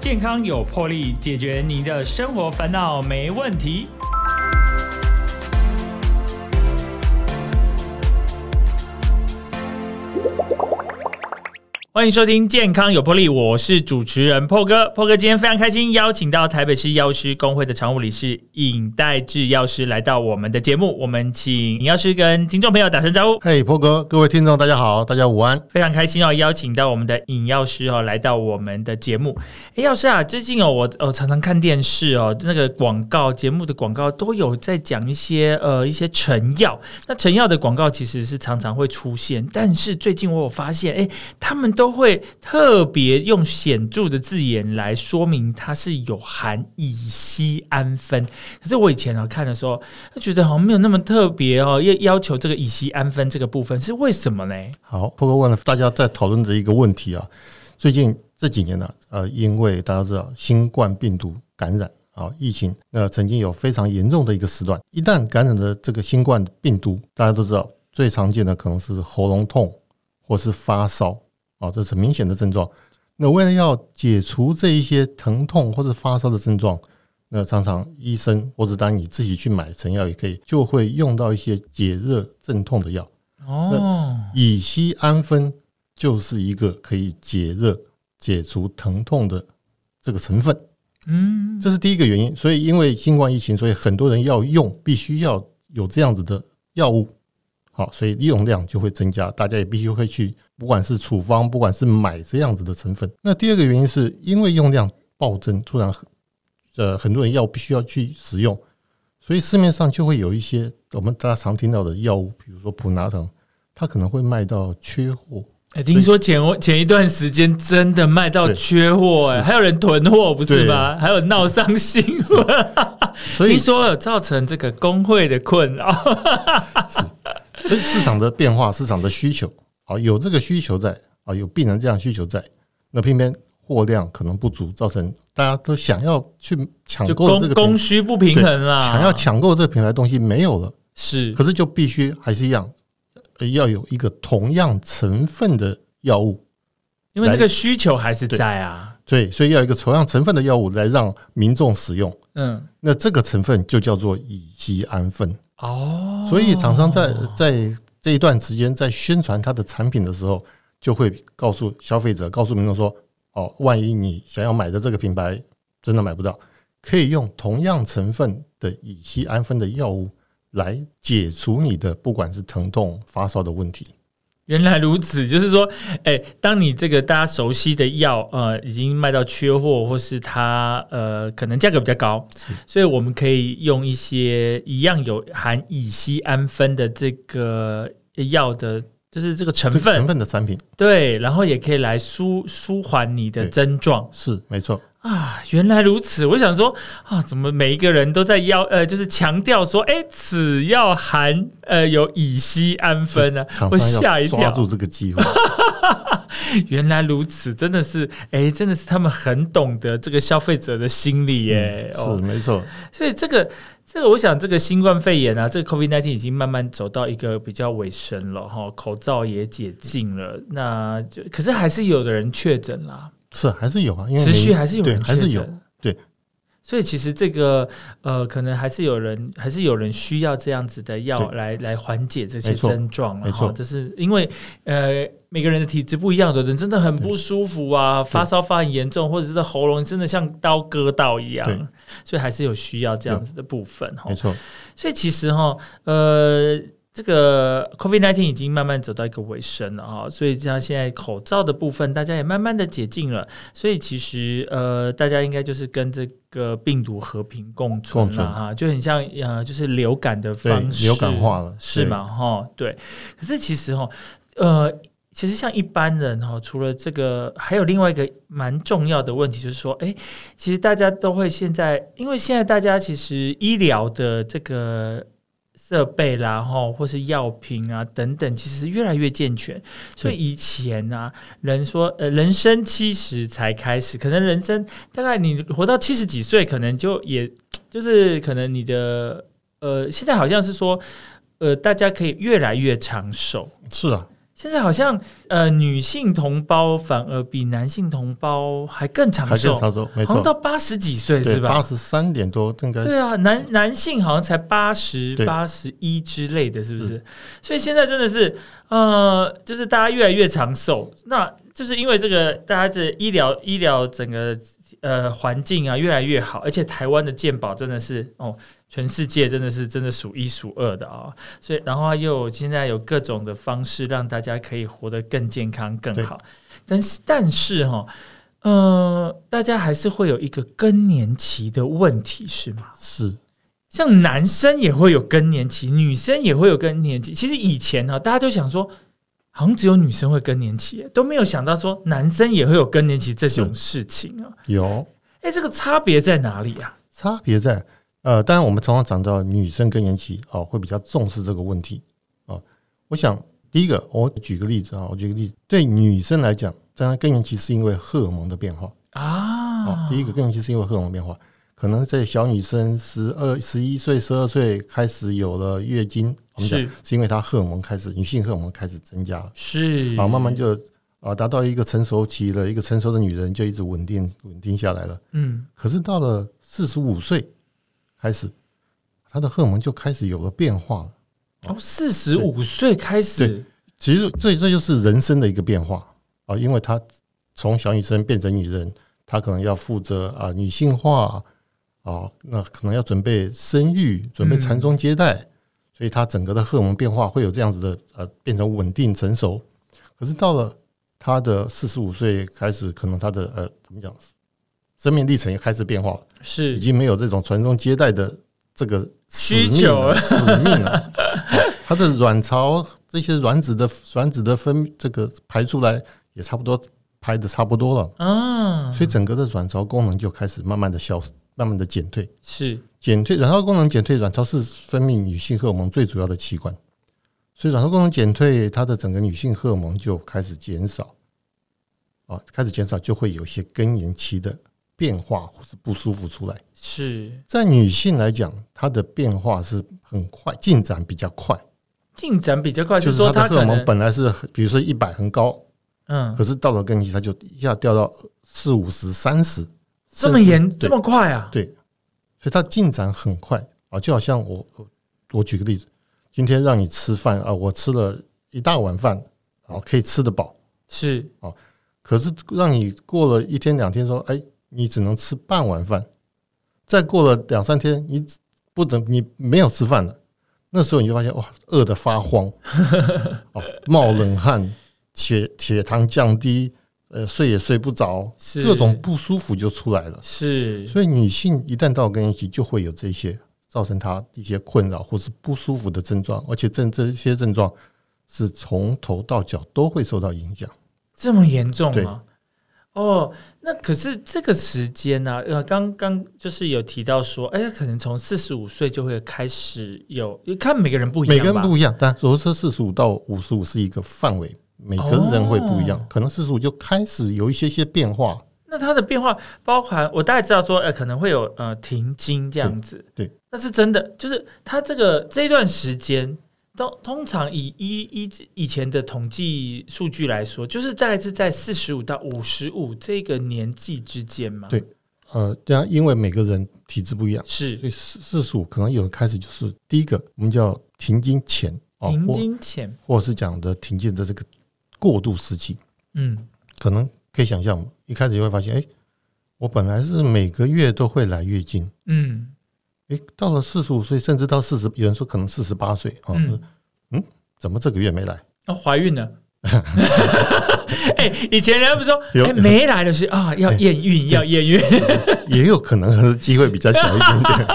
健康有魄力，解决你的生活烦恼没问题。欢迎收听《健康有魄力》，我是主持人破哥。破哥今天非常开心，邀请到台北市药师工会的常务理事尹代志药师来到我们的节目。我们请尹药师跟听众朋友打声招呼。嘿，破哥，各位听众，大家好，大家午安。非常开心哦，邀请到我们的尹药师哦来到我们的节目。哎，药师啊，最近哦，我呃常常看电视哦，那个广告节目的广告都有在讲一些呃一些成药。那成药的广告其实是常常会出现，但是最近我有发现，哎，他们都会特别用显著的字眼来说明它是有含乙酰氨酚。可是我以前啊看的时候，觉得好像没有那么特别哦，要要求这个乙酰氨酚这个部分是为什么呢？好，破哥问了大家在讨论的一个问题啊，最近这几年呢，呃，因为大家知道新冠病毒感染啊，疫情那曾经有非常严重的一个时段，一旦感染了这个新冠病毒，大家都知道最常见的可能是喉咙痛或是发烧。啊，这是明显的症状。那为了要解除这一些疼痛或者发烧的症状，那常常医生或者当你自己去买成药也可以，就会用到一些解热镇痛的药。哦，乙酰氨酚就是一个可以解热、解除疼痛的这个成分。嗯，这是第一个原因。所以因为新冠疫情，所以很多人要用，必须要有这样子的药物。好，所以利用量就会增加，大家也必须会去，不管是处方，不管是买这样子的成分。那第二个原因是因为用量暴增，突然呃很多人药必须要去使用，所以市面上就会有一些我们大家常听到的药物，比如说普拿疼，它可能会卖到缺货。哎，听说前前一段时间真的卖到缺货，哎，还有人囤货，不是吗？还有闹伤新闻，所以说有造成这个工会的困扰。所以市场的变化，市场的需求，好有这个需求在啊，有病人这样需求在，那偏偏货量可能不足，造成大家都想要去抢购这个供需不平衡啦，想要抢购这个品牌东西没有了，是，可是就必须还是一样，要有一个同样成分的药物，因为那个需求还是在啊，对，所以要一个同样成分的药物来让民众使用，嗯，那这个成分就叫做乙酰氨酚。哦，所以厂商在在这一段时间在宣传它的产品的时候，就会告诉消费者、告诉民众说：“哦，万一你想要买的这个品牌真的买不到，可以用同样成分的乙酰氨酚的药物来解除你的不管是疼痛、发烧的问题。”原来如此，就是说，哎，当你这个大家熟悉的药，呃，已经卖到缺货，或是它呃可能价格比较高，所以我们可以用一些一样有含乙酰氨酚的这个药的，就是这个成分成分的产品，对，然后也可以来舒舒缓你的症状，是没错。啊，原来如此！我想说啊，怎么每一个人都在要呃，就是强调说，哎，此药含呃有乙烯氨酚呢？我吓一跳，抓住这个机会。原来如此，真的是，哎，真的是他们很懂得这个消费者的心理耶。是没错。所以这个这个，我想这个新冠肺炎啊，这个 COVID nineteen 已经慢慢走到一个比较尾声了哈，口罩也解禁了，那就可是还是有的人确诊啦。是还是有啊，因为持续还是有人还是有对，所以其实这个呃，可能还是有人还是有人需要这样子的药来来缓解这些症状没错，这是因为呃每个人的体质不一样的人真的很不舒服啊，发烧发很严重，或者是喉咙真的像刀割到一样，所以还是有需要这样子的部分哈。没错，所以其实哈呃。这个 COVID nineteen 已经慢慢走到一个尾声了哈，所以像现在口罩的部分，大家也慢慢的解禁了，所以其实呃，大家应该就是跟这个病毒和平共存了哈，就很像呃，就是流感的方式，流感化了，是吗？哈，对。可是其实哈，呃，其实像一般人哈，除了这个，还有另外一个蛮重要的问题，就是说，哎，其实大家都会现在，因为现在大家其实医疗的这个。设备啦，吼，或是药品啊等等，其实越来越健全。所以以前啊，人说呃，人生七十才开始，可能人生大概你活到七十几岁，可能就也就是可能你的呃，现在好像是说呃，大家可以越来越长寿。是啊，现在好像呃，女性同胞反而比男性同胞还更长还寿更，长寿，没好像错，到八十几岁，是吧？八十三点多，应该。对啊，男男性好像才八十八十一之类的，是不是？所以现在真的是呃，就是大家越来越长寿，那就是因为这个大家这医疗医疗整个呃环境啊越来越好，而且台湾的健保真的是哦，全世界真的是真的数一数二的啊、所以然后又有现在有各种的方式让大家可以活得更健康更好，但是但是哈、呃，大家还是会有一个更年期的问题，是吗？是像男生也会有更年期，女生也会有更年期。其实以前呢、大家都想说，好像只有女生会更年期，都没有想到说男生也会有更年期这种事情啊。有哎，这个差别在哪里啊？差别在呃，当然我们常常讲到女生更年期哦，会比较重视这个问题哦。我想第一个，我举个例子啊，我举个例子，对女生来讲，当然更年期是因为荷尔蒙的变化哦啊，。第一个更年期是因为荷尔蒙变化，可能在小女生十二、十一岁、十二岁开始有了月经，我们讲是是因为她荷尔蒙开始，女性荷尔蒙开始增加了，是啊，慢慢就啊达到一个成熟期了，一个成熟的女人就一直稳定稳定下来了。嗯可是到了四十五岁开始，他的荷尔蒙就开始有了变化了。哦，四十五岁开始对其实这这就是人生的一个变化啊，因为他从小女生变成女人，她可能要负责啊女性化啊，那可能要准备生育，准备传宗接代，所以她整个的荷尔蒙变化会有这样子的呃，变成稳定成熟。可是到了她的四十五岁开始，可能她的呃怎么讲，生命历程也开始变化了。是已经没有这种传宗接代的这个使需求命了，使命了。好 它的卵巢这些卵子的卵子的分这个排出来也差不多排的差不多了，啊，所以整个的卵巢功能就开始慢慢的消失，慢慢的减退。是减退，卵巢功能减退，卵巢是分泌女性荷尔蒙最主要的器官，所以卵巢功能减退，它的整个女性荷尔蒙就开始减少，啊，开始减少就会有一些更年期的变化或是不舒服出来。是。在女性来讲，她的变化是很快，进展比较快，进展比较快，就是说她的荷尔蒙可能本来是比如说一百很高，嗯。可是到了更年期，她就一下掉到四五十、三十，这么严这么快啊？对，所以它进展很快。啊，就好像我我我举个例子，今天让你吃饭啊，我吃了一大碗饭，啊，可以吃得饱，是。啊可是让你过了一天两天说，哎，你只能吃半碗饭，再过了两三天，你不等你没有吃饭了，那时候你就发现哇，饿得发慌，哦，冒冷汗，血血糖降低，呃，睡也睡不着，是各种不舒服就出来了。是所以女性一旦到更年期，就会有这些造成她一些困扰或是不舒服的症状，而且这这些症状是从头到脚都会受到影响。这么严重对吗？哦，那可是这个时间呢、呃，刚刚就是有提到说，哎，可能从四十五岁就会开始有，看每个人不一样每吧，个人不一样，但如果说四十五到五十五是一个范围，每个人会不一样，哦。可能四十五就开始有一些些变化。那它的变化包含，我大概知道说，呃，可能会有呃停经这样子，对。对那是真的，就是它这个这一段时间，通通常以一一以前的统计数据来说，就是大概是在四十五到五十五这个年纪之间嘛，对呃，这样因为每个人体质不一样，是。所以四四十五可能有人开始就是第一个我们叫停经前哦，停经前，或者是讲的停经的这个过渡时期，嗯，可能可以想象，一开始就会发现，哎，我本来是每个月都会来月经，嗯，哎，到了四十五岁，甚至到四十，有人说可能四十八岁啊，嗯嗯怎么这个月没来？哦，怀孕了。哎、以前人家不是说，有哎、没来的是啊，要验孕，要验孕。也有可能是机会比较小一点点，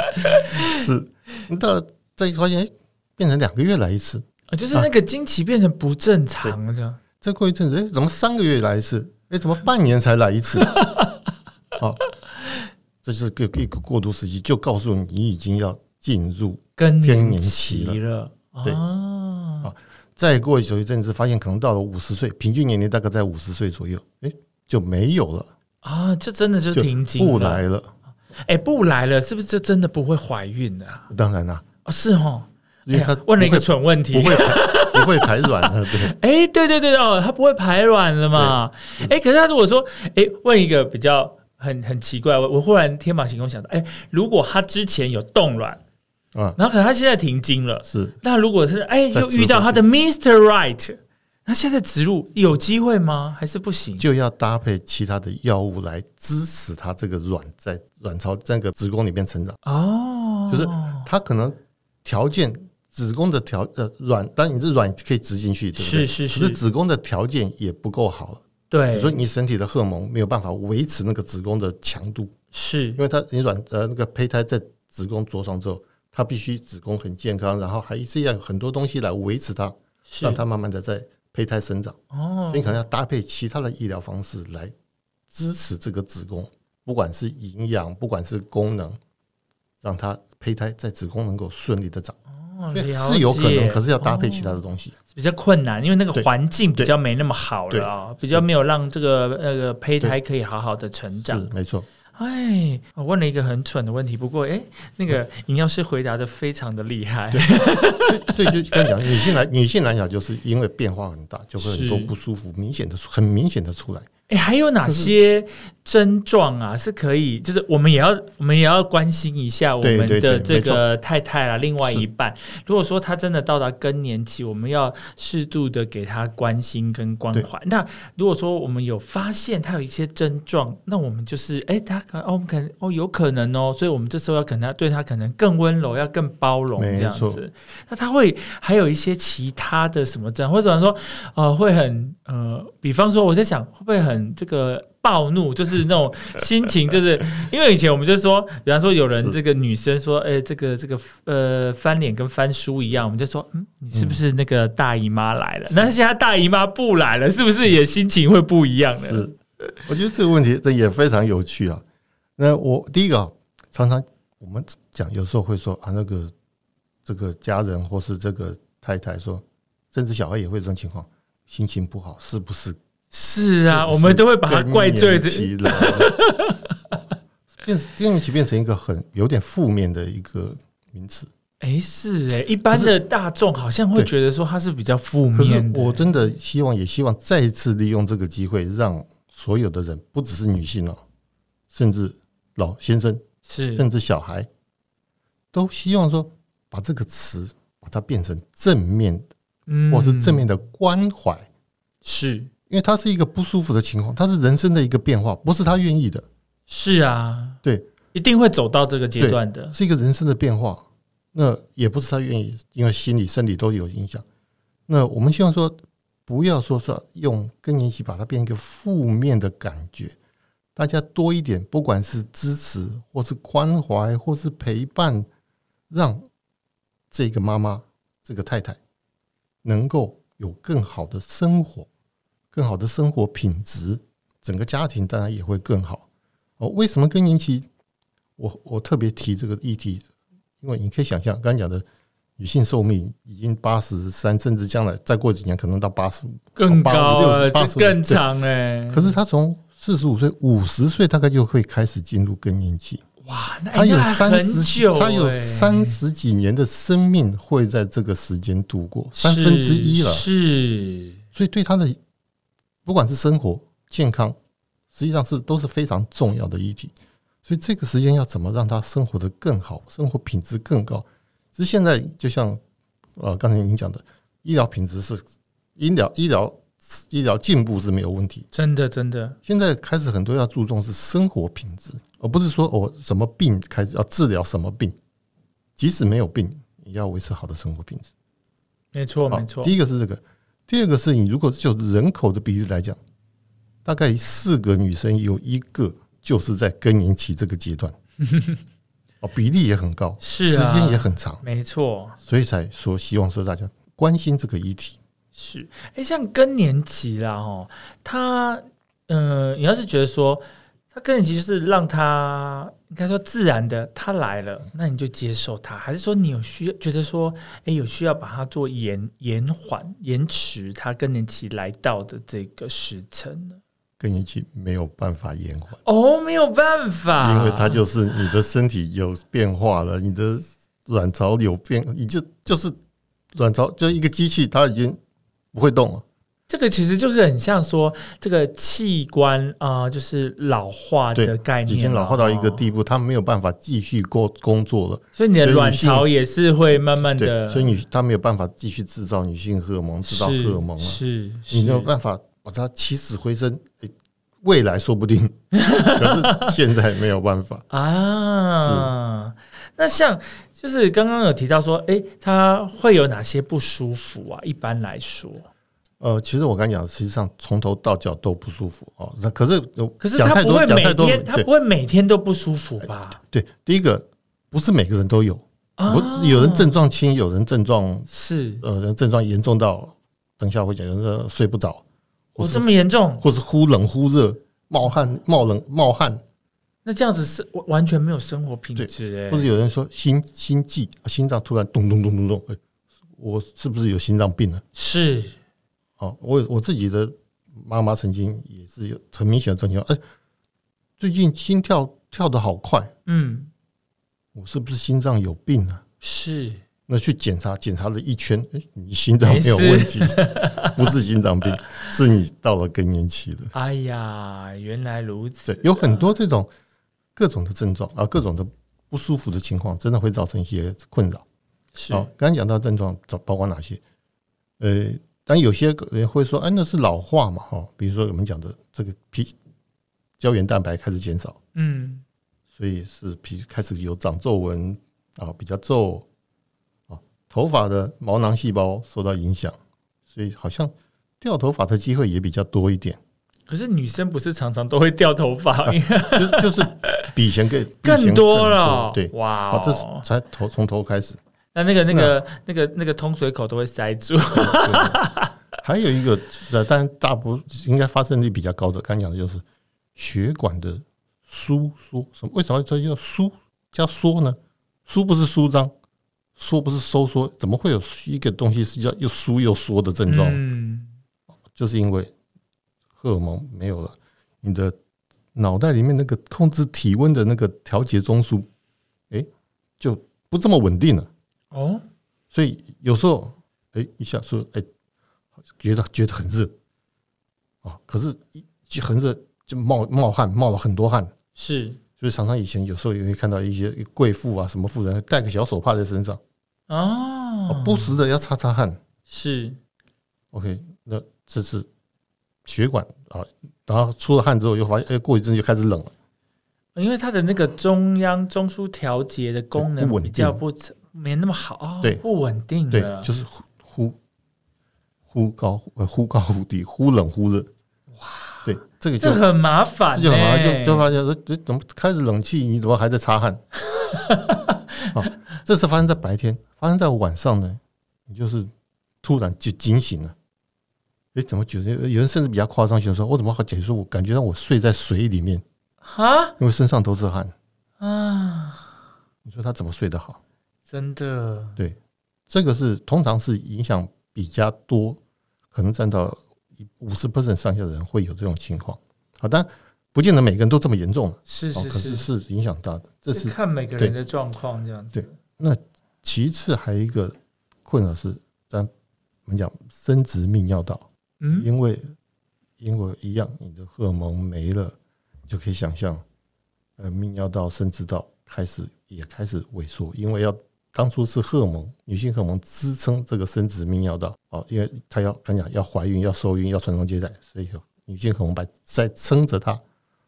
是，你到了再发现，哎，变成两个月来一次，啊就是那个经期变成不正常了，再过一阵子，哎，怎么三个月来一次？哎，怎么半年才来一次？好，这就是个一个过渡时期，就告诉你你已经要进入，更年期期了。对。啊好再过有一阵子，发现可能到了五十岁，平均年龄大概在五十岁左右，哎，就没有了，啊，这真的就就停经了。不来了。哎、不来了，是不是这真的不会怀孕啊？当然啦，哦，是哦，因为他哎问了一个蠢问题。不，会排不会排卵了，对，哎，对对对哦，他不会排卵了嘛？哎，可是他如果说，哎，问一个比较很很奇怪，我我忽然天马行空想到，哎，如果他之前有冻卵啊，然后可能他现在停经了，是，那如果是哎又遇到他的 Mister Right，那现在植入有机会吗？还是不行？就要搭配其他的药物来支持他这个卵在卵巢这个子宫里面成长哦，就是他可能条件。子宫的条呃卵，当然你这卵可以植进去，对不对？是是是。可是子宫的条件也不够好了，对。所以你身体的荷尔蒙没有办法维持那个子宫的强度，是因为它你软呃那个胚胎在子宫着床之后，它必须子宫很健康，然后还是要很多东西来维持它，让它慢慢的在胚胎生长。哦。所以你可能要搭配其他的医疗方式来支持这个子宫，不管是营养，不管是功能，让它胚胎在子宫能够顺利的长。是有可能，可是要搭配其他的东西，比较困难，因为那个环境比较没那么好了啊，比较没有让这个那个胚胎可以好好的成长。是没错。哎，我问了一个很蠢的问题，不过哎，那个营养师回答的非常的厉害。对，就刚讲，女性来女性来讲，就是因为变化很大，就会很多不舒服，明显的很明显的出来。哎，还有哪些症状啊？是可以，就是我们也要，我们也要关心一下我们的这个太太啊，另外一半。如果说他真的到达更年期，我们要适度的给他关心跟关怀。那如果说我们有发现他有一些症状，那我们就是，哎，他可哦，我们可能哦，有可能哦，所以我们这时候要可能要对他可能更温柔，要更包容这样子。那他会还有一些其他的什么症，或者说，呃，会很呃，比方说我在想，会不会很。这个暴怒就是那种心情，就是 因为以前我们就说，比方说有人这个女生说，哎，这个这个呃翻脸跟翻书一样，我们就说，嗯，你是不是那个大姨妈来了？那现在大姨妈不来了，是不是也心情会不一样呢？是，我觉得这个问题这也非常有趣啊。那我第一个常常我们讲，有时候会说啊，那个这个家人或是这个太太说，甚至小孩也会这种情况，心情不好，是不是？是啊，我们都会把它怪罪的。变更年期变成一个很有点负面的一个名词。哎，是哎，一般的大众好像会觉得说它是比较负面的。我真的希望，也希望再一次利用这个机会，让所有的人，不只是女性哦，甚至老先生，是甚至小孩，都希望说把这个词把它变成正面的，嗯，或是正面的关怀，是。因为他是一个不舒服的情况，他是人生的一个变化，不是他愿意的。是啊，对，一定会走到这个阶段的，是一个人生的变化。那也不是他愿意，因为心理、生理都有影响。那我们希望说，不要说是用更年期把它变一个负面的感觉，大家多一点，不管是支持，或是关怀，或是陪伴，让这个妈妈、这个太太能够有更好的生活。更好的生活品质，整个家庭当然也会更好。哦，为什么更年期？我我特别提这个议题，因为你可以想象，刚刚讲的女性寿命已经八十三，甚至将来再过几年可能到八十五，更高了，更长哎。可是她从四十五岁、五十岁大概就会开始进入更年期。哇，她有三十，她有三十几年的生命会在这个时间度过，三分之一了。是，所以对她的。不管是生活健康，实际上是都是非常重要的议题。所以这个时间要怎么让他生活的更好，生活品质更高？其实现在就像呃刚才您讲的，医疗品质是医疗医疗医疗进步是没有问题，真的真的。现在开始很多要注重是生活品质，而不是说我什么病开始要治疗什么病，即使没有病，也要维持好的生活品质。没错没错，第一个是这个。第二个是你，如果就人口的比例来讲，大概四个女生有一个就是在更年期这个阶段，哦，比例也很高，是时间也很长，没错，所以才说希望说大家关心这个议题。是，哎，像更年期啦，哦，他，嗯，你要是觉得说。更年期就是让他应该说自然的，他来了，那你就接受他，还是说你有需要觉得说，哎，有需要把它做延延缓、延迟他更年期来到的这个时辰呢？更年期没有办法延缓哦，没有办法，因为它就是你的身体有变化了，你的卵巢有变，你就就是卵巢就一个机器，它已经不会动了。这个其实就是很像说这个器官啊、就是老化的概念，已经老化到一个哦地步，它没有办法继续工工作了。所以你的卵巢也是会慢慢的，，所以你它没有办法继续制造女性荷尔蒙，制造荷尔蒙了。是，你没有是办法把它起死回生。诶未来说不定，可是现在没有办法。啊。那像就是刚刚有提到说，诶，它会有哪些不舒服啊？一般来说，呃，其实我刚才讲，实际上从头到脚都不舒服哦。那可是可是讲太多，它不会每讲太多，天，他不会每天都不舒服吧？对。第一个不是每个人都有，有人症状轻，有人症状是，呃人症状严重到，等一下会讲，有人睡不着，这么严重，或是忽冷忽热、冒汗、冒冷冒汗，那这样子是完完全没有生活品质诶、或者有人说心心悸，心脏突然咚咚咚咚咚，哎，我是不是有心脏病了？是哦，我我自己的妈妈曾经也是有很明显的这种情况，哎，最近心跳跳得好快，嗯我是不是心脏有病啊？是那去检查，检查了一圈，哎，你心脏没有问题，不是心脏病，是你到了更年期了。哎呀，原来如此对，有很多这种各种的症状啊，各种的不舒服的情况，真的会造成一些困扰。是好，刚刚讲到症状，包括哪些？呃，但有些人会说，哎，那是老化嘛，哈，比如说我们讲的这个皮胶原蛋白开始减少，嗯所以是皮开始有长皱纹啊，比较皱啊，头发的毛囊细胞受到影响，所以好像掉头发的机会也比较多一点，可是女生不是常常都会掉头发，就是就是比以前更 更多了。对，哇哦，这是哦，才头从头开始。那那个那个那个那个通水口都会塞住。对 还有一个，呃，但大部应该发生率比较高的，刚刚讲的就是血管的收缩。什么？为什么这叫收？叫缩呢？缩不是舒张，缩不是收缩，怎么会有一个东西是叫又舒又缩的症状？嗯，就是因为荷尔蒙没有了，你的脑袋里面那个控制体温的那个调节中枢，哎，就不这么稳定了。哦，所以有时候，哎，一下说，哎，觉得觉得很热，啊，可是一就很热，就冒冒汗，冒了很多汗。是。所以常常以前有时候也会看到一些贵妇啊，什么妇人带个小手帕在身上，哦，不时的要擦擦汗。是。OK，那这是血管啊，然后出了汗之后又发现，哎，过一阵就开始冷了。因为它的那个中央中枢调节的功能不稳比较定不没那么好，哦对不稳定对的，，就是忽忽忽高呃忽高忽低，忽冷忽热。哇，对，这个就很麻烦、欸，这就很麻烦，就就发现说，这怎么开着冷气，你怎么还在擦汗？啊，这是发生在白天，发生在晚上呢，你就是突然就惊醒了。哎，怎么觉得有人甚至比较夸张，想说，我怎么好解释？我感觉让我睡在水里面，哈因为身上都是汗。啊，你说他怎么睡得好？真的对这个是通常是影响比较多，可能占到五十 percent 上下的人会有这种情况。好，但不见得每个人都这么严重，哦，是是可是是影响大的。这是看每个人的状况这样子。对那其次，还有一个困扰是，咱我们讲生殖泌尿道，嗯，因为因为一样，你的荷尔蒙没了，就可以想象，呃，泌尿道、生殖道开始也开始萎缩，因为要当初是荷尔蒙，女性荷尔蒙支撑这个生殖泌尿道，哦，因为她要刚讲要怀孕、要受孕、要传宗接代，所以女性荷尔蒙把在撑着它，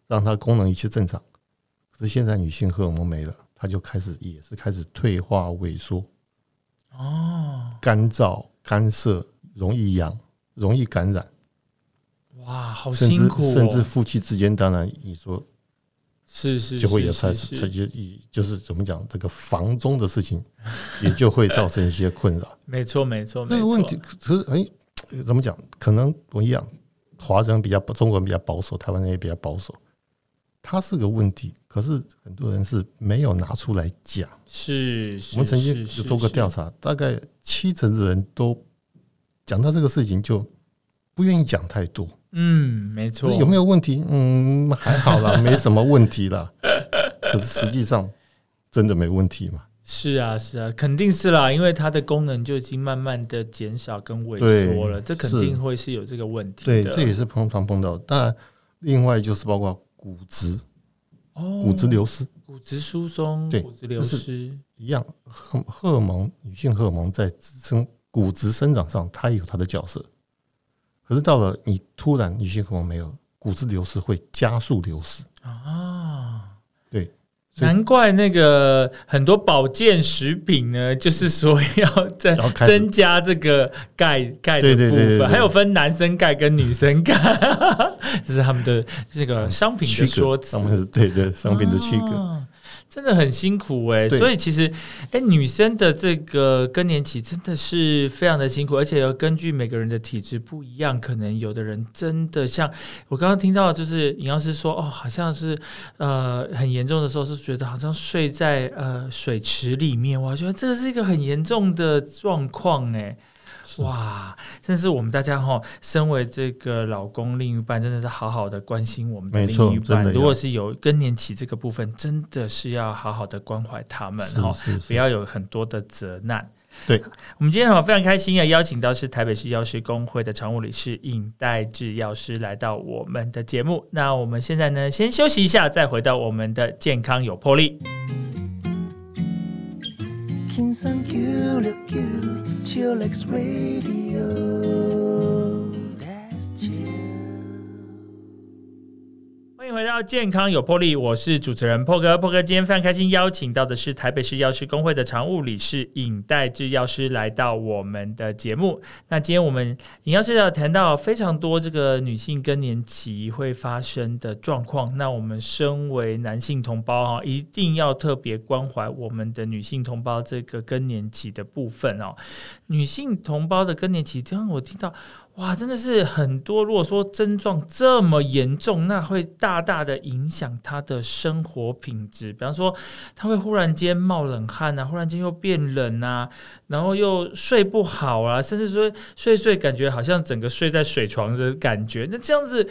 让它功能一切正常。可是现在女性荷尔蒙没了，它就开始也是开始退化萎缩，哦，干燥、干涩，容易痒，容易感染。哇，好辛苦、哦，甚至夫妻之间，当然你说是是就会有是开始，是是这就以就是怎么讲，这个房中的事情，也就会造成一些困扰。没错没错这个问题，可是哎，怎么讲？可能不一样，华人比较中国人比较保守，台湾人也比较保守。它是个问题，可是很多人是没有拿出来讲。是是我们曾经是有做过调，查，大概七成的人都讲到这个事情就不愿意讲太多。是嗯，没错，有没有问题？嗯，还好啦，没什么问题啦。可是实际上真的没问题嘛？是啊，是啊，肯定是啦，因为它的功能就已经慢慢的减少跟萎缩了，这肯定会是有这个问题。对，这也是通常碰到。当然，另外就是包括骨质，哦，骨质流失、骨质疏松、对骨质流失一样，荷荷尔蒙，女性荷尔蒙在支撑骨质生长上，它也有它的角色。可是到了你突然女性荷尔蒙没有，骨质流失会加速流失啊。对，难怪那个很多保健食品呢，就是说要增增加这个钙钙的部分，还有分男生钙跟女生钙，这是他们的这个商品的说辞。对对，商品的区隔。真的很辛苦哎，所以其实，哎，女生的这个更年期真的是非常的辛苦，而且要根据每个人的体质不一样，可能有的人真的像我刚刚听到，就是尹老师说，哦，好像是呃很严重的时候，是觉得好像睡在呃水池里面，我觉得这是一个很严重的状况哎。哇，真是我们大家哈，身为这个老公另一半，真的是好好的关心我们的另一半。如果是有更年期这个部分，真的是要好好的关怀他们哈，不要有很多的责难。对我们今天哈非常开心啊，邀请到是台北市药师工会的常务理事尹代志药师来到我们的节目。那我们现在呢，先休息一下，再回到我们的健康有魄力。 킹상 큐 큐, chillax Radio. 到健康有魄力，我是主持人破哥。破哥今天非常开心，邀请到的是台北市药师工会的常务理事尹代志药师来到我们的节目。那今天我们尹药师要谈到非常多这个女性更年期会发生的状况。那我们身为男性同胞啊，一定要特别关怀我们的女性同胞这个更年期的部分哦。女性同胞的更年期，这样我听到。哇，真的是很多。如果说症状这么严重，那会大大的影响他的生活品质。比方说，他会忽然间冒冷汗啊，忽然间又变冷啊，然后又睡不好啊，甚至说睡睡感觉好像整个睡在水床的感觉。那这样子，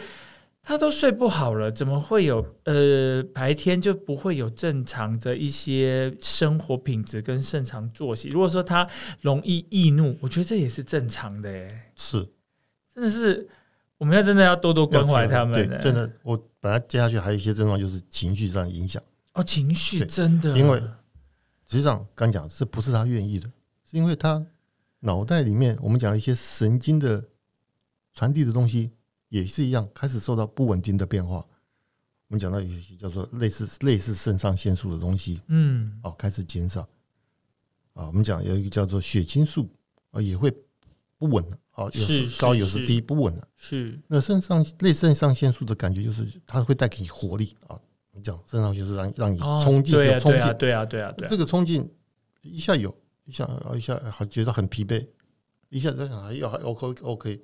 他都睡不好了，怎么会有呃白天就不会有正常的一些生活品质跟正常作息？如果说他容易易怒，我觉得这也是正常的诶。是。真的是，我们要真的要多多关怀他们。对，真的，我本来接下去还有一些症状，就是情绪上影响。哦，情绪真的，因为实际上刚讲，这不是他愿意的，是因为他脑袋里面我们讲一些神经的传递的东西也是一样，开始受到不稳定的变化。我们讲到有些叫做类似类似肾上腺素的东西，嗯，哦，开始减少。啊，我们讲有一个叫做血清素啊，也会不稳了。哦，有时高，有时低，不稳的。是那肾上类肾上腺素的感觉，就是它会带给你活力啊。你讲肾上腺素让让你冲劲，有冲劲，对啊，对啊，对啊。这个冲劲一下有，一下一下还觉得很疲惫，一下在想还要还 OK OK。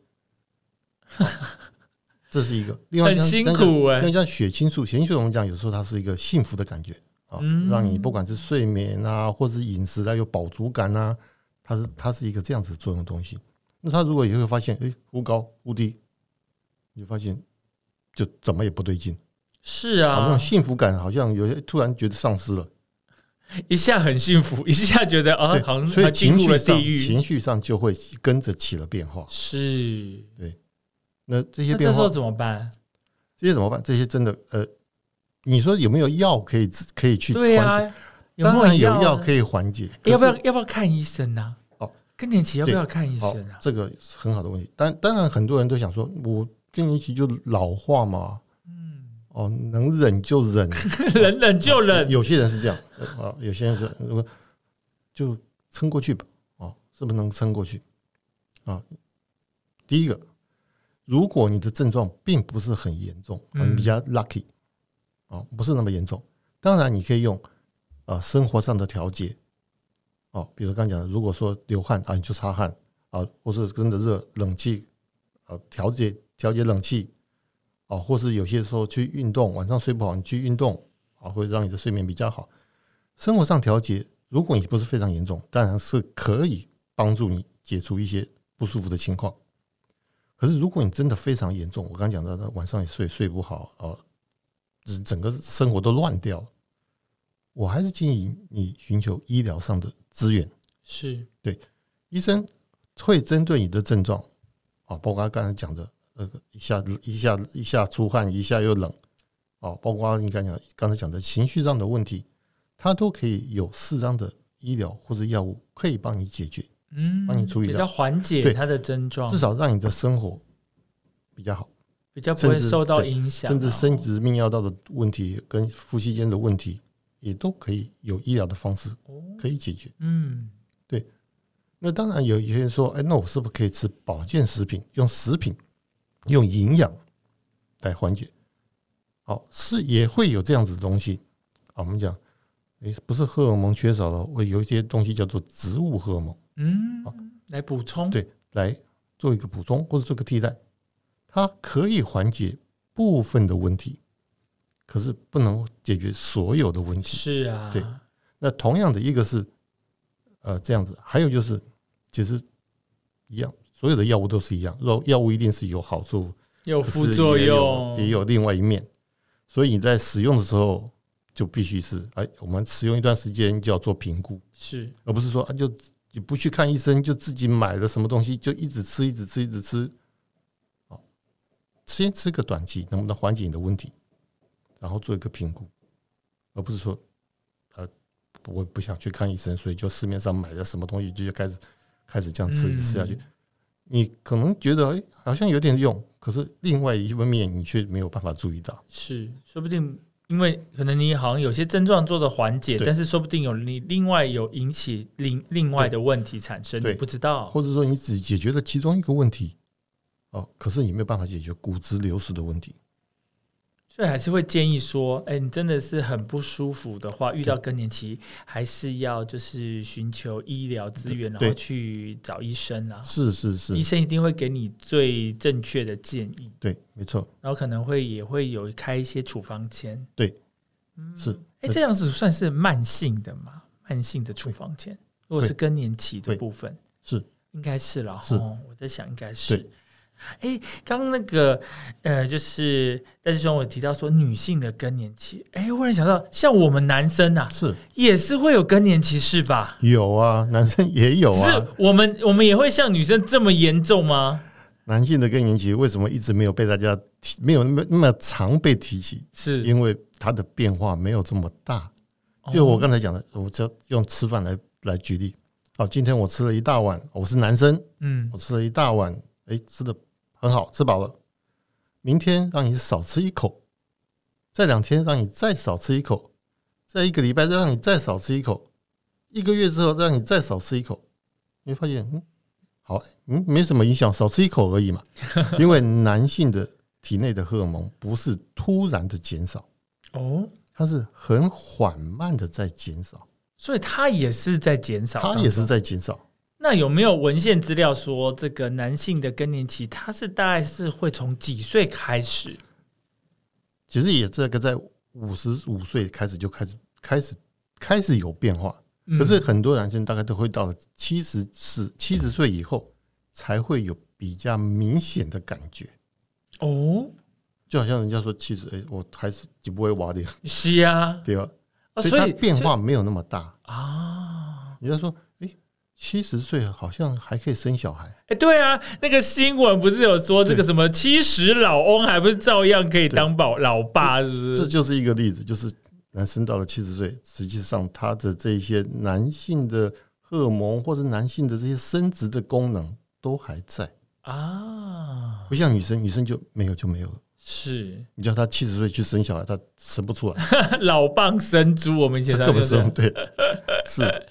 这是一个，另外很辛苦哎。另像血清素，血清素我们讲有时候它是一个幸福的感觉啊，让你不管是睡眠啊，或者是饮食啊有饱足感啊，它是它是一个这样子作用的东西。那他如果也会发现，哎，忽高忽低，你发现就怎么也不对劲。是啊，那种幸福感好像有些突然觉得丧失了，一下很幸福，一下觉得啊，好像所以情绪上情绪上就会跟着起了变化。是，对。那这些变化，这时候怎么办？这些怎么办？这些真的呃，你说有没有药可以可以去缓解？当然有药可以缓解，要不要要不要看医生呢？更年期要不要看医生啊？这个很好的问题。当当然，很多人都想说，我更年期就老化嘛。嗯，哦，能忍就忍，忍忍就忍。有些人是这样啊，有些人说，如果就撑过去吧。啊，是不是能撑过去？啊，第一个，如果你的症状并不是很严重，你比较 lucky，啊，不是那么严重，当然你可以用啊生活上的调节。哦，比如刚讲的，如果说流汗啊，你就擦汗啊，或是真的热，冷气啊，调节调节冷气啊，或是有些时候去运动，晚上睡不好，你去运动啊，会让你的睡眠比较好。生活上调节，如果你不是非常严重，当然是可以帮助你解除一些不舒服的情况。可是如果你真的非常严重，我刚讲到的晚上也睡睡不好啊，整个生活都乱掉了。我还是建议你寻求医疗上的资源。是。对医生会针对你的症状啊，包括刚才讲的那个一下一下一下出汗，一下又冷，啊，包括你刚讲刚才讲的情绪上的问题，他都可以有适当的医疗或者药物可以帮你解决，嗯，帮你处理比较缓解对他的症状，至少让你的生活比较好，比较不会受到影响啊，甚至生殖泌尿道的问题跟夫妻间的问题，也都可以有医疗的方式哦，可以解决。嗯，对。那当然有一些人说，哎，那我是不是可以吃保健食品，用食品、用营养来缓解？好，是也会有这样子的东西。啊，我们讲，哎，不是荷尔蒙缺少了，会有一些东西叫做植物荷尔蒙，嗯，来补充，对，来做一个补充或者做个替代，它可以缓解部分的问题，可是不能解决所有的问题。是啊，对。那同样的一个是，呃，这样子，还有就是，其实一样，所有的药物都是一样，药药物一定是有好处，有副作用，也有另外一面，所以你在使用的时候就必须是，哎，我们使用一段时间就要做评估，是。而不是说啊就你不去看医生，就自己买了什么东西就一直吃，一直吃，一直吃，好，先吃个短期能不能缓解你的问题，然后做一个评估，而不是说，呃，我不想去看医生，所以就市面上买的什么东西就开始开始这样吃，吃下去。你可能觉得哎、好像有点用，可是另外一方面你却没有办法注意到。是，说不定因为可能你好像有些症状做的缓解，但是说不定有你另外有引起另另外的问题产生，你不知道。或者说你只解决了其中一个问题，哦，可是你没有办法解决骨质流失的问题。所以还是会建议说，哎，你真的是很不舒服的话，遇到更年期，还是要就是寻求医疗资源，然对后去找医生啊。是是是医，生一定会给你最正确的建议，对，没错，然后可能会也会有开一些处方签。对，嗯是。哎，这样子算是慢性的吗？慢性的处方签，如果是更年期的部分，是应该是了。是哦，我在想应该是对。哎，刚刚那个呃，就是戴师兄有提到说女性的更年期，哎，忽然想到，像我们男生啊，是也是会有更年期是吧？有啊，男生也有啊是啊。我们我们也会像女生这么严重吗？男性的更年期为什么一直没有被大家提，没有那么那么常被提起？是，因为它的变化没有这么大。就我哦刚才讲的，我只要用吃饭来来举例。好，今天我吃了一大碗，我是男生，嗯我吃了一大碗，哎，吃的很好，吃饱了。明天让你少吃一口，再两天让你再少吃一口，再一个礼拜再让你再少吃一口，一个月之后让你再少吃一口，你会发现，嗯，好，嗯，没什么影响，少吃一口而已嘛。因为男性的体内的荷尔蒙不是突然的减少，哦，它是很缓慢的在减少，所以它也是在减少，它也是在减少。那有没有文献资料说，这个男性的更年期，他是大概是会从几岁开始？其实也这个在五十五岁开始就开始开始开始有变化，嗯可是很多男生大概都会到了七十四七十岁以后才会有比较明显的感觉，哦，就好像人家说七十，哎，我还是就不会挖掉，是啊，对吧？哦所以它变化没有那么大。啊，人家说，哎，七十岁好像还可以生小孩，哎，对啊，那个新闻不是有说这个什么七十老翁还不是照样可以当宝老爸，是不是？这就是一个例子，就是男生到了七十岁，实际上他的这一些男性的荷尔蒙或者男性的这些生殖的功能都还在，啊，不像女生，女生就没有就没有了。是。你叫他七十岁去生小孩，他生不出来，老蚌生珠，我们以前这这么常用的生，对，是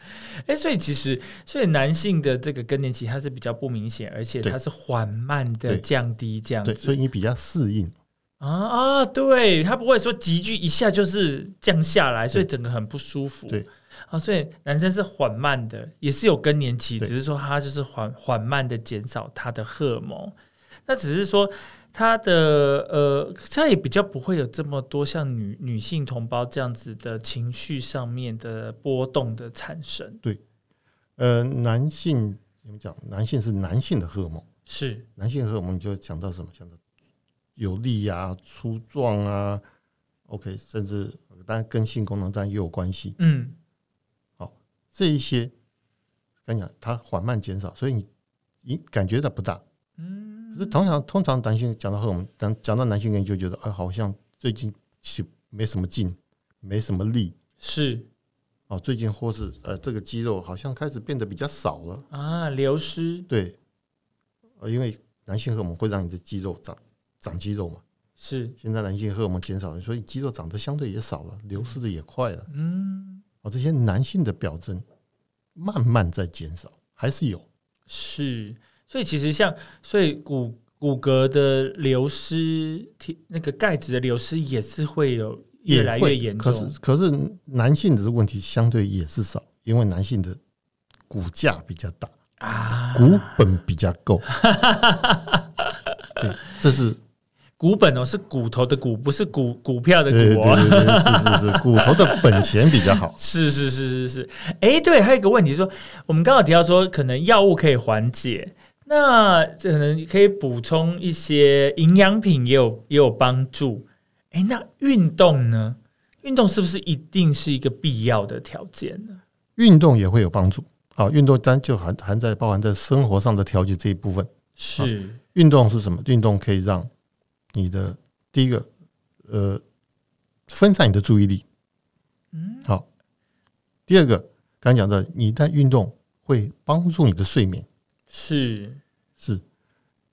哎、所以其实，所以男性的这个更年期它是比较不明显，而且对它是缓慢的降低这样对，子所以你比较适应，啊啊，对，它不会说急剧一下就是降下来，所以整个很不舒服。对啊，所以男生是缓慢的，也是有更年期，只是说他就是缓缓慢的减少他的荷尔蒙，那只是说他的呃，他也比较不会有这么多像女女性同胞这样子的情绪上面的波动的产生。对呃，男性你们讲？男性是男性的荷尔蒙，是男性荷尔蒙你就会讲到什么？讲到有力啊、粗壮啊，OK，甚至当然跟性功能当然也有关系。嗯，好这一些跟你讲，它缓慢减少，所以你你感觉到不大。是通常通常男性讲到荷尔蒙，讲讲到男性，你就觉得，哎，好像最近是没什么劲，没什么力是哦，最近或是呃这个肌肉好像开始变得比较少了。啊，流失对，呃，因为男性荷尔蒙会让你的肌肉长长肌肉嘛。是，现在男性荷尔蒙减少了，所以肌肉长得相对也少了，流失的也快了。嗯，哦，这些男性的表征慢慢在减少，还是有。是，所以其实像，所以骨骨骼的流失，体那个钙质的流失也是会有越来越严重可是可是男性的问题相对也是少，因为男性的骨架比较大，啊。骨本比较够。对，这是骨本哦，是骨头的骨，不是股股票的股哦。对对，是是是，骨头的本钱比较好。是是是是是，哎，对，还有一个问题说，我们刚好提到说，可能药物可以缓解，那这可能可以补充一些营养品，也有也有帮助。哎，那运动呢？运动是不是一定是一个必要的条件呢？运动也会有帮助。好，运动单就含含在包含在生活上的调节这一部分。是，运动是什么？运动可以让你的第一个呃分散你的注意力。嗯，好，第二个刚才讲的，你在运动会帮助你的睡眠，是，是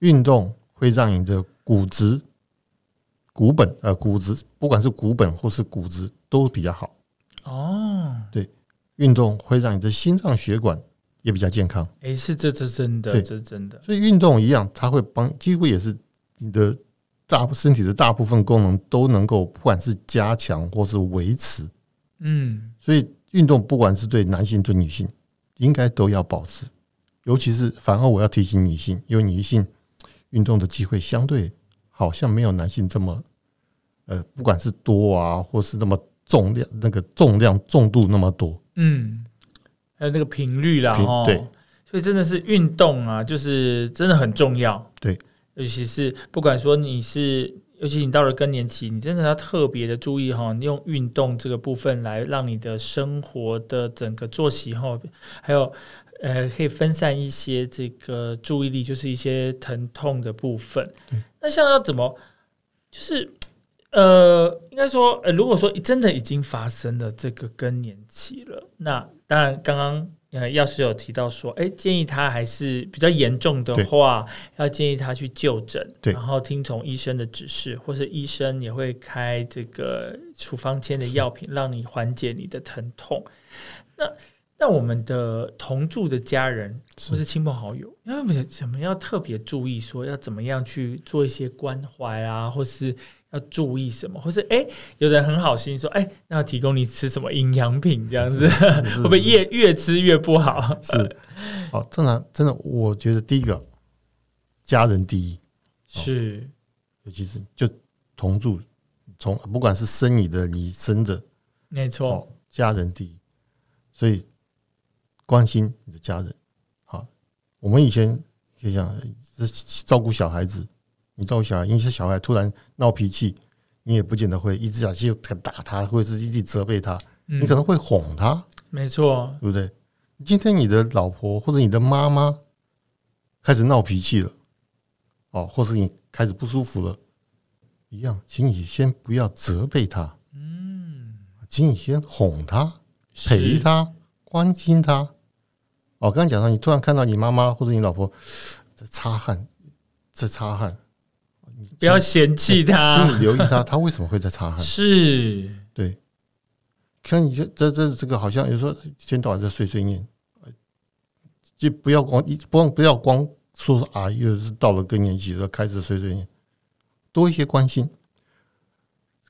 运动会让你的骨质、骨本呃骨质，不管是骨本或是骨质都比较好。哦，对运动会让你的心脏血管也比较健康，哎，是这这真的，对这真的，所以运动一样，它会帮，几乎也是你的大身体的大部分功能都能够，不管是加强或是维持。嗯，所以运动不管是对男性对女性，应该都要保持。尤其是反而我要提醒女性，因为女性运动的机会相对好像没有男性这么，呃，不管是多啊，或是那么重量那个重量重度那么多。嗯，还有那个频率啦，哦，对，所以真的是运动啊，就是真的很重要。对，尤其是不管说你是，尤其你到了更年期，你真的要特别的注意哈，你用运动这个部分来让你的生活的整个作息哈，还有呃，可以分散一些这个注意力，就是一些疼痛的部分对。那像要怎么，就是呃，应该说，呃，如果说真的已经发生了这个更年期了，那当然刚刚呃药师有提到说，哎，建议他还是比较严重的话，要建议他去就诊，对然后听从医生的指示，或是医生也会开这个处方签的药品，让你缓解你的疼痛。那那我们的同住的家人或是亲朋好友，要不怎么要特别注意说要怎么样去做一些关怀啊，或是要注意什么，或是哎、有人很好心说，哎、那要提供你吃什么营养品这样子，会不会越越吃越不好？是，好，正常真的，我觉得第一个家人第一，是。尤其是就同住，从不管是生你的、你生的，没错，哦，家人第一，所以关心你的家人。好，我们以前就讲是照顾小孩子，你照顾小孩，因为小孩突然闹脾气，你也不见得会一直下去打他，或者是一直责备他，嗯。你可能会哄他，没错，对不对？今天你的老婆或者你的妈妈开始闹脾气了，哦，或是你开始不舒服了，一样，请你先不要责备他，嗯，请你先哄他，陪是。他，关心他。哦，刚刚讲到，你突然看到你妈妈或者你老婆在擦汗，在擦汗，不要嫌弃请他你，留意他，他为什么会在擦汗？是对，看你这这这这个好像有时候一天到晚在碎碎念，呃就不要光一不不要光说说啊，又是到了更年期了，开始碎碎念，多一些关心。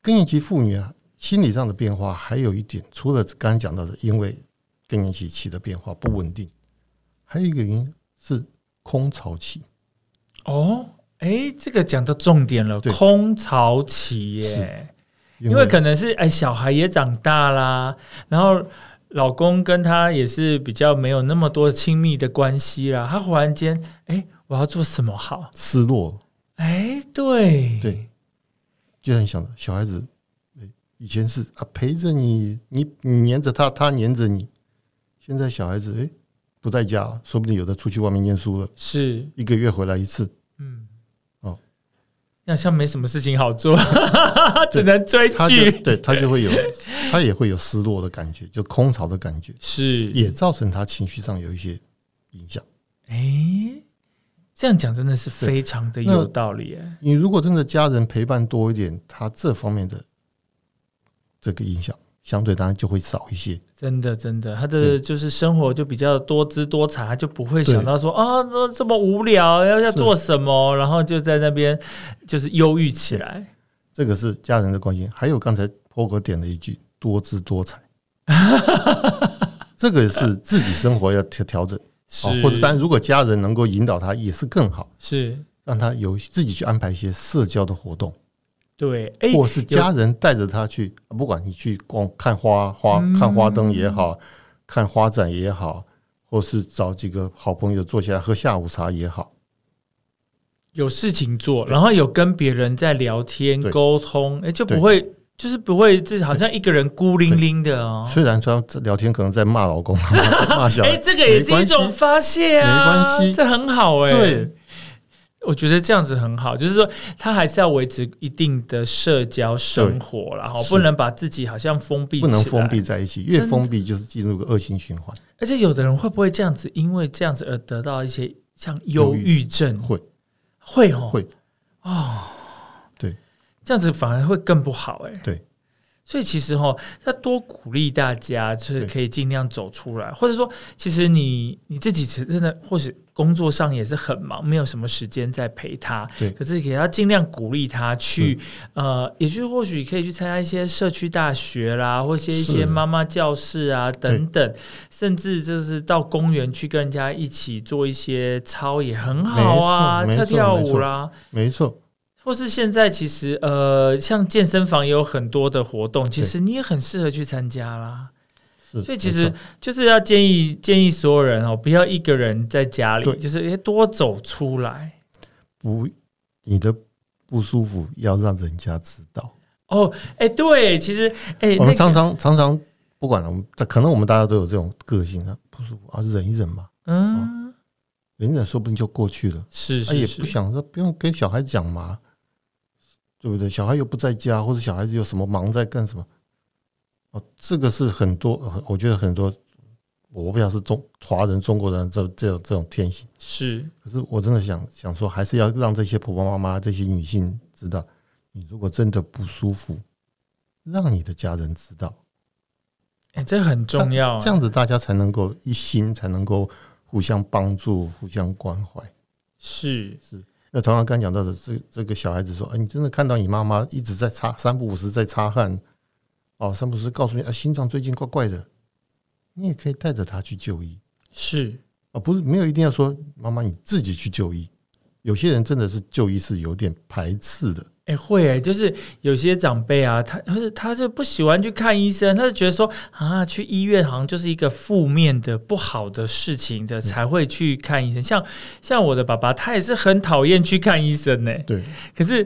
更年期妇女啊，心理上的变化还有一点，除了刚刚讲到的，因为更年期期的变化不稳定，还有一个原因是空巢期。哦，哎，这个讲到重点了，空巢期耶。因因为可能是哎，小孩也长大啦，然后老公跟他也是比较没有那么多亲密的关系啦。他忽然间，哎，我要做什么好？失落，哎，对，对就像你想的，小孩子，以前是啊陪着你，你你黏着他，他黏着你。现在小孩子诶不在家，说不定有的出去外面念书了，是，一个月回来一次。嗯，哦，好像没什么事情好做，只能追剧，对他就会有，他也会有失落的感觉，就空巢的感觉，是，也造成他情绪上有一些影响。哎，这样讲真的是非常的有道理，哎，你如果真的家人陪伴多一点，他这方面的这个影响相对当然就会少一些。真的真的，他的就是生活就比较多姿多彩，他就不会想到说啊，这这么无聊，要要做什么，然后就在那边就是忧郁起来。这个是家人的关心。还有刚才波哥点了一句“多姿多彩”，这个是自己生活要调调整，或者当然如果家人能够引导他，也是更好，是，让他有自己去安排一些社交的活动，对，哎，或是家人带着他去，不管你去逛看花花嗯。看花灯也好，看花展也好，或是找几个好朋友坐下来喝下午茶也好，有事情做，然后有跟别人在聊天对。沟通，哎，就不对。会就是不会自己好像一个人孤零零的哦。虽然说聊天可能在骂老公、骂 骂小孩，哎，这个也是一种发泄啊，没关系。这很好哎。对，我觉得这样子很好，就是说他还是要维持一定的社交生活啦，然后不能把自己好像封闭，不能封闭。在一起，越封闭就是进入个恶性循环。而且有的人会不会这样子，因为这样子而得到一些像忧郁症？会会哦，会这样子反而会更不好哎。对，所以其实哈，要多鼓励大家，就是可以尽量走出来，或者说，其实你你自己其实真的或许工作上也是很忙，没有什么时间在陪他，对。可是给他尽量鼓励他去，呃，也就是或许可以去参加一些社区大学啦，或一些一些是。妈妈教室啊等等，甚至就是到公园去跟人家一起做一些操也很好啊，跳跳舞啦。没错，或是现在其实呃，像健身房也有很多的活动，其对实你也很适合去参加啦。是。所以其实就是要建议建议所有人哦，不要一个人在家里，就是诶多走出来不，你的不舒服要让人家知道。哦。哎，对，其实哎，那个我们常常常常不管了，我们可能我们大家都有这种个性啊，不舒服啊，忍一忍嘛，嗯，忍一忍说不定就过去了。是他也是是，不想说不用跟小孩讲嘛，对不对？小孩又不在家，或者小孩子有什么忙在干什么？哦，这个是很多，呃我觉得很多，我不晓得是中华人、中国人这这种这种天性。是可是我真的想想说，还是要让这些婆婆妈妈、这些女性知道，你如果真的不舒服，让你的家人知道，哎，这很重要啊。这样子大家才能够一心，才能够互相帮助、互相关怀。是是那同样刚讲到的，这这个小孩子说：“哎，你真的看到你妈妈一直在擦三不五时在擦汗，哦，三不五时告诉你啊，心脏最近怪怪的，你也可以带着他去就医是，啊，不是没有一定要说妈妈你自己去就医。有些人真的是就医是有点排斥的，哎、会哎、就是有些长辈啊，他就是他就不喜欢去看医生，他就觉得说啊，去医院好像就是一个负面的、不好的事情的，才会去看医生。像像我的爸爸，他也是很讨厌去看医生呢、对，可是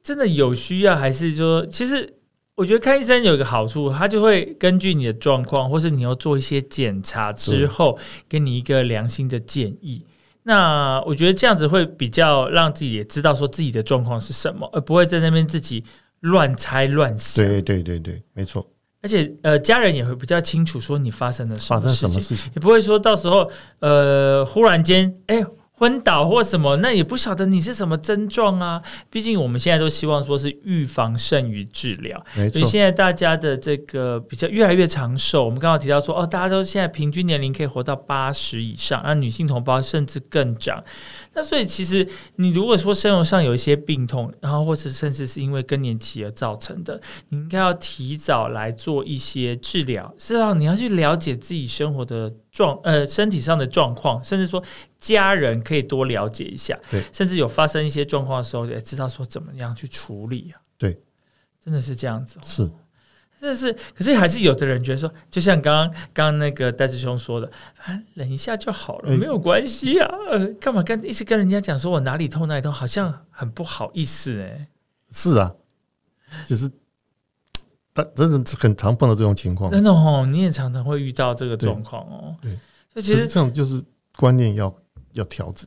真的有需要，还是说，其实我觉得看医生有一个好处，他就会根据你的状况，或是你要做一些检查之后，给你一个良心的建议。那我觉得这样子会比较让自己也知道说自己的状况是什么，而不会在那边自己乱猜乱想。对对对对，没错。而且呃，家人也会比较清楚说你发生了什么事情？也不会说到时候呃忽然间哎。昏倒或什么，那也不晓得你是什么症状啊。毕竟我们现在都希望说是预防胜于治疗，所以现在大家的这个比较越来越长寿。我们刚刚提到说，哦，大家都现在平均年龄可以活到八十以上，那女性同胞甚至更长。那所以其实你如果说生活上有一些病痛，然后或是甚至是因为更年期而造成的，你应该要提早来做一些治疗。是啊，你要去了解自己生活的状呃身体上的状况，甚至说家人可以多了解一下。对，甚至有发生一些状况的时候，也知道说怎么样去处理啊。对，真的是这样子、哦。是真的是，可是还是有的人觉得说，就像刚刚刚刚那个戴志兄说的，啊，忍一下就好了，哎没有关系啊，呃，干嘛跟一直跟人家讲说我哪里痛哪里痛，好像很不好意思哎。是啊，就是他真的很常碰到这种情况。真的哦，你也常常会遇到这个状况哦。对，所以其实这种就是观念要要调整。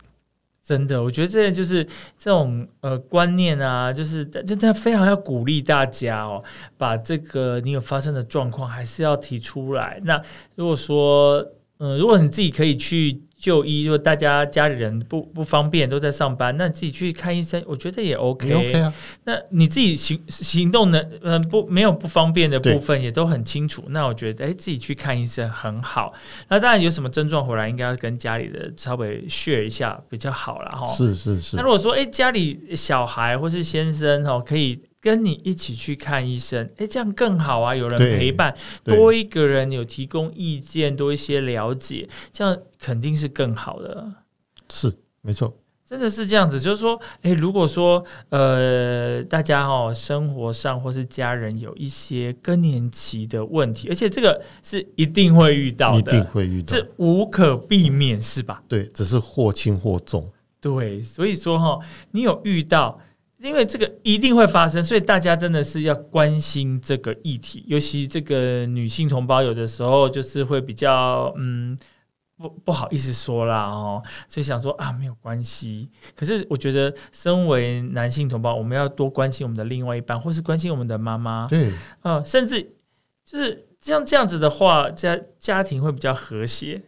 真的，我觉得这就是这种呃观念啊，就是真的非常要鼓励大家哦，把这个你有发生的状况还是要提出来。那如果说，嗯，如果你自己可以去。就医，如果大家家里人不不方便，都在上班，那自己去看医生，我觉得也 OK。OK 啊，那你自己行行动能，嗯，不没有不方便的部分也都很清楚。那我觉得，哎，自己去看医生很好。那当然有什么症状回来，应该要跟家里的稍微 share 一下比较好了哈。是是是。那如果说，哎，家里小孩或是先生哦，可以。跟你一起去看医生，哎，这样更好啊！有人陪伴，多一个人有提供意见，多一些了解，这样肯定是更好的。是，没错，真的是这样子。就是说，哎，如果说呃，大家哦，生活上或是家人有一些更年期的问题，而且这个是一定会遇到的，一定会遇到，这无可避免，是吧？对，只是或轻或重。对，所以说哈，你有遇到。因为这个一定会发生，所以大家真的是要关心这个议题。尤其这个女性同胞，有的时候就是会比较嗯不不好意思说啦哦，所以想说啊没有关系。可是我觉得，身为男性同胞，我们要多关心我们的另外一半，或是关心我们的妈妈。对，呃，甚至就是像这样子的话，家家庭会比较和谐。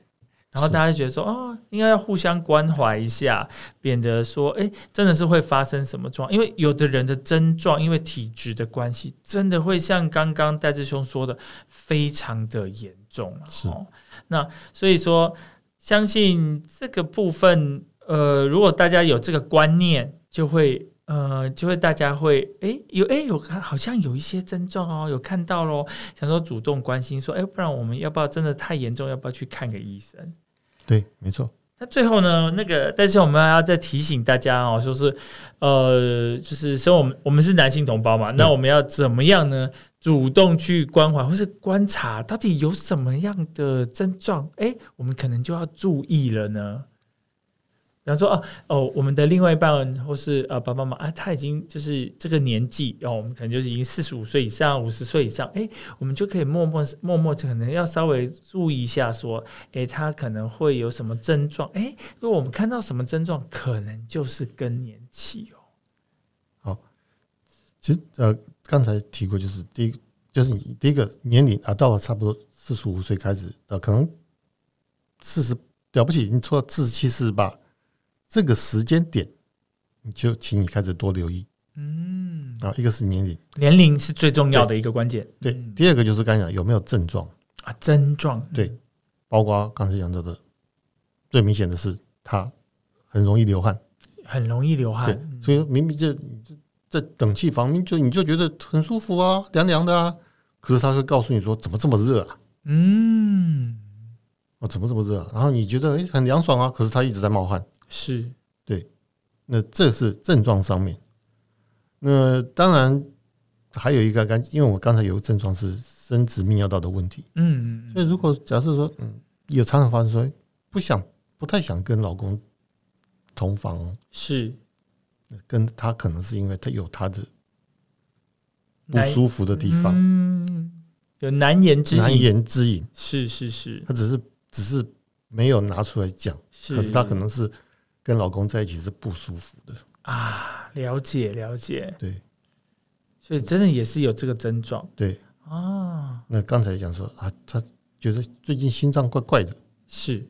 然后大家就觉得说，哦，应该要互相关怀一下，免得说，哎，真的是会发生什么状？因为有的人的症状，因为体质的关系，真的会像刚刚戴志兄说的，非常的严重是，那所以说，相信这个部分，呃，如果大家有这个观念，就会。呃，就会大家会哎有哎有看好像有一些症状哦，有看到咯，想说主动关心说，哎，不然我们要不要真的太严重，要不要去看个医生？对，没错。那最后呢，那个但是我们要再提醒大家哦，就是呃，就是说我们我们是男性同胞嘛，那我们要怎么样呢？主动去关怀或是观察到底有什么样的症状？哎，我们可能就要注意了呢。比方说哦哦，我们的另外一半或是呃爸爸妈妈啊，他已经就是这个年纪哦，我们可能就是已经四十五岁以上、五十岁以上，哎，我们就可以默默默默可能要稍微注意一下，说，哎，他可能会有什么症状？哎，如果我们看到什么症状，可能就是更年期哦。好，其实呃，刚才提过，就是第一，就是你第一个年龄啊，到了差不多四十五岁开始呃，可能四十了不起，你错四十七、四十八。这个时间点，你就请你开始多留意。嗯，啊，一个是年龄，年龄是最重要的一个关键。对，第二个就是刚才讲有没有症状啊？症状对，包括刚才讲到的，最明显的是他很容易流汗，很容易流汗。对，所以明明就在冷气房，你就你就觉得很舒服啊，凉凉的啊，可是他会告诉你说怎么这么热啊？嗯，哦，怎么这么热？然后你觉得哎很凉爽啊，可是他一直在冒汗。是对，那这是症状上面。那当然还有一个刚，因为我刚才有个症状是生殖泌尿道的问题。嗯嗯。所以如果假设说，嗯，有常常发生说不想、不太想跟老公同房，是跟他可能是因为他有他的不舒服的地方，嗯，有难言之难言之隐。是是是，他只是只是没有拿出来讲，可是他可能是。跟老公在一起是不舒服的。啊，了解了解，对，所以真的也是有这个症状，对。啊。那刚才讲说啊，他觉得最近心脏怪怪的，是，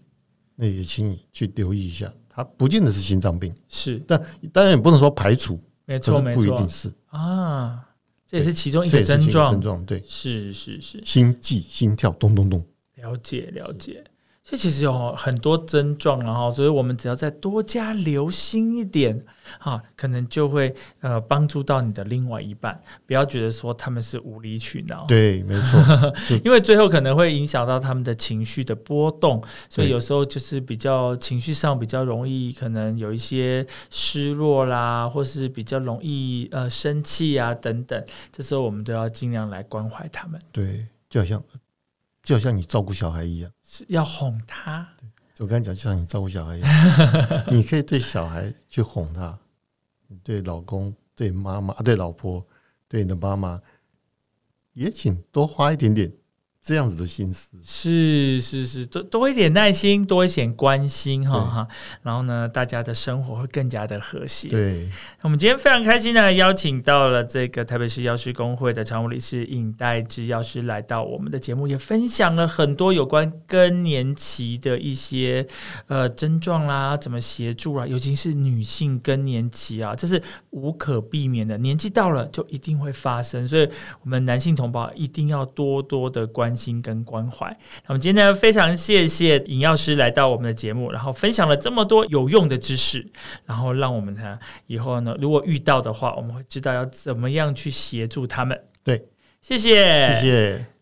那也请你去留意一下，他不见得是心脏病，是，但当然也不能说排除，没错没错，不一定是。啊，这也是其中一个症状，症状对，是是是，心悸心跳咚咚咚，了解了解。这其实有很多症状，然后，所以我们只要再多加留心一点，哈，可能就会呃帮助到你的另外一半。不要觉得说他们是无理取闹，对，没错，因为最后可能会影响到他们的情绪的波动，所以有时候就是比较情绪上比较容易，可能有一些失落啦，或是比较容易呃生气啊等等。这时候我们都要尽量来关怀他们。对，就好像就好像你照顾小孩一样。是要哄他。我刚才讲，就像你照顾小孩一样，你可以对小孩去哄他，对老公、对妈妈、对老婆、对你的妈妈，也请多花一点点这样子的心思。是是是，多多一点耐心，多一点关心哈哈，然后呢，大家的生活会更加的和谐。对，我们今天非常开心的邀请到了这个台北市药师工会的常务理事尹代之药师来到我们的节目，也分享了很多有关更年期的一些呃症状啦，怎么协助啊，尤其是女性更年期啊，这是无可避免的，年纪到了就一定会发生，所以我们男性同胞一定要多多的关心跟关怀。那我们今天呢，非常谢谢尹药师来到我们的节目，然后分享了这么多有用的知识，然后让我们呢以后呢，如果遇到的话，我们会知道要怎么样去协助他们。对，谢谢，谢谢。